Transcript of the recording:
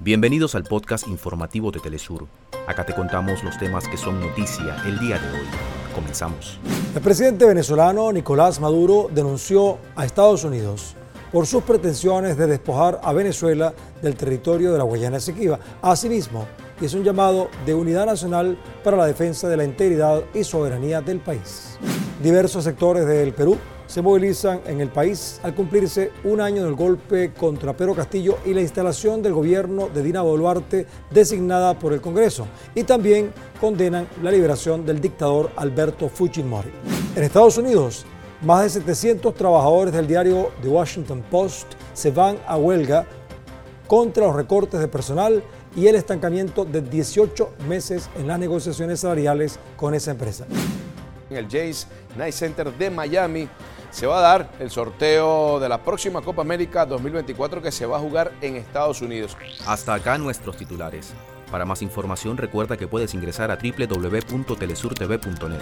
Bienvenidos al podcast informativo de Telesur. Acá te contamos los temas que son noticia el día de hoy. Comenzamos. El presidente venezolano Nicolás Maduro denunció a Estados Unidos por sus pretensiones de despojar a Venezuela del territorio de la Guayana Esequiba. Asimismo, hizo un llamado de unidad nacional para la defensa de la integridad y soberanía del país. Diversos sectores del Perú se movilizan en el país al cumplirse un año del golpe contra Pedro Castillo y la instalación del gobierno de Dina Boluarte designada por el Congreso y también condenan la liberación del dictador Alberto Fujimori. En Estados Unidos, más de 700 trabajadores del diario The Washington Post se van a huelga contra los recortes de personal y el estancamiento de 18 meses en las negociaciones salariales con esa empresa. En el Jays Night Center de Miami se va a dar el sorteo de la próxima Copa América 2024 que se va a jugar en Estados Unidos. Hasta acá nuestros titulares. Para más información recuerda que puedes ingresar a www.telesurtv.net.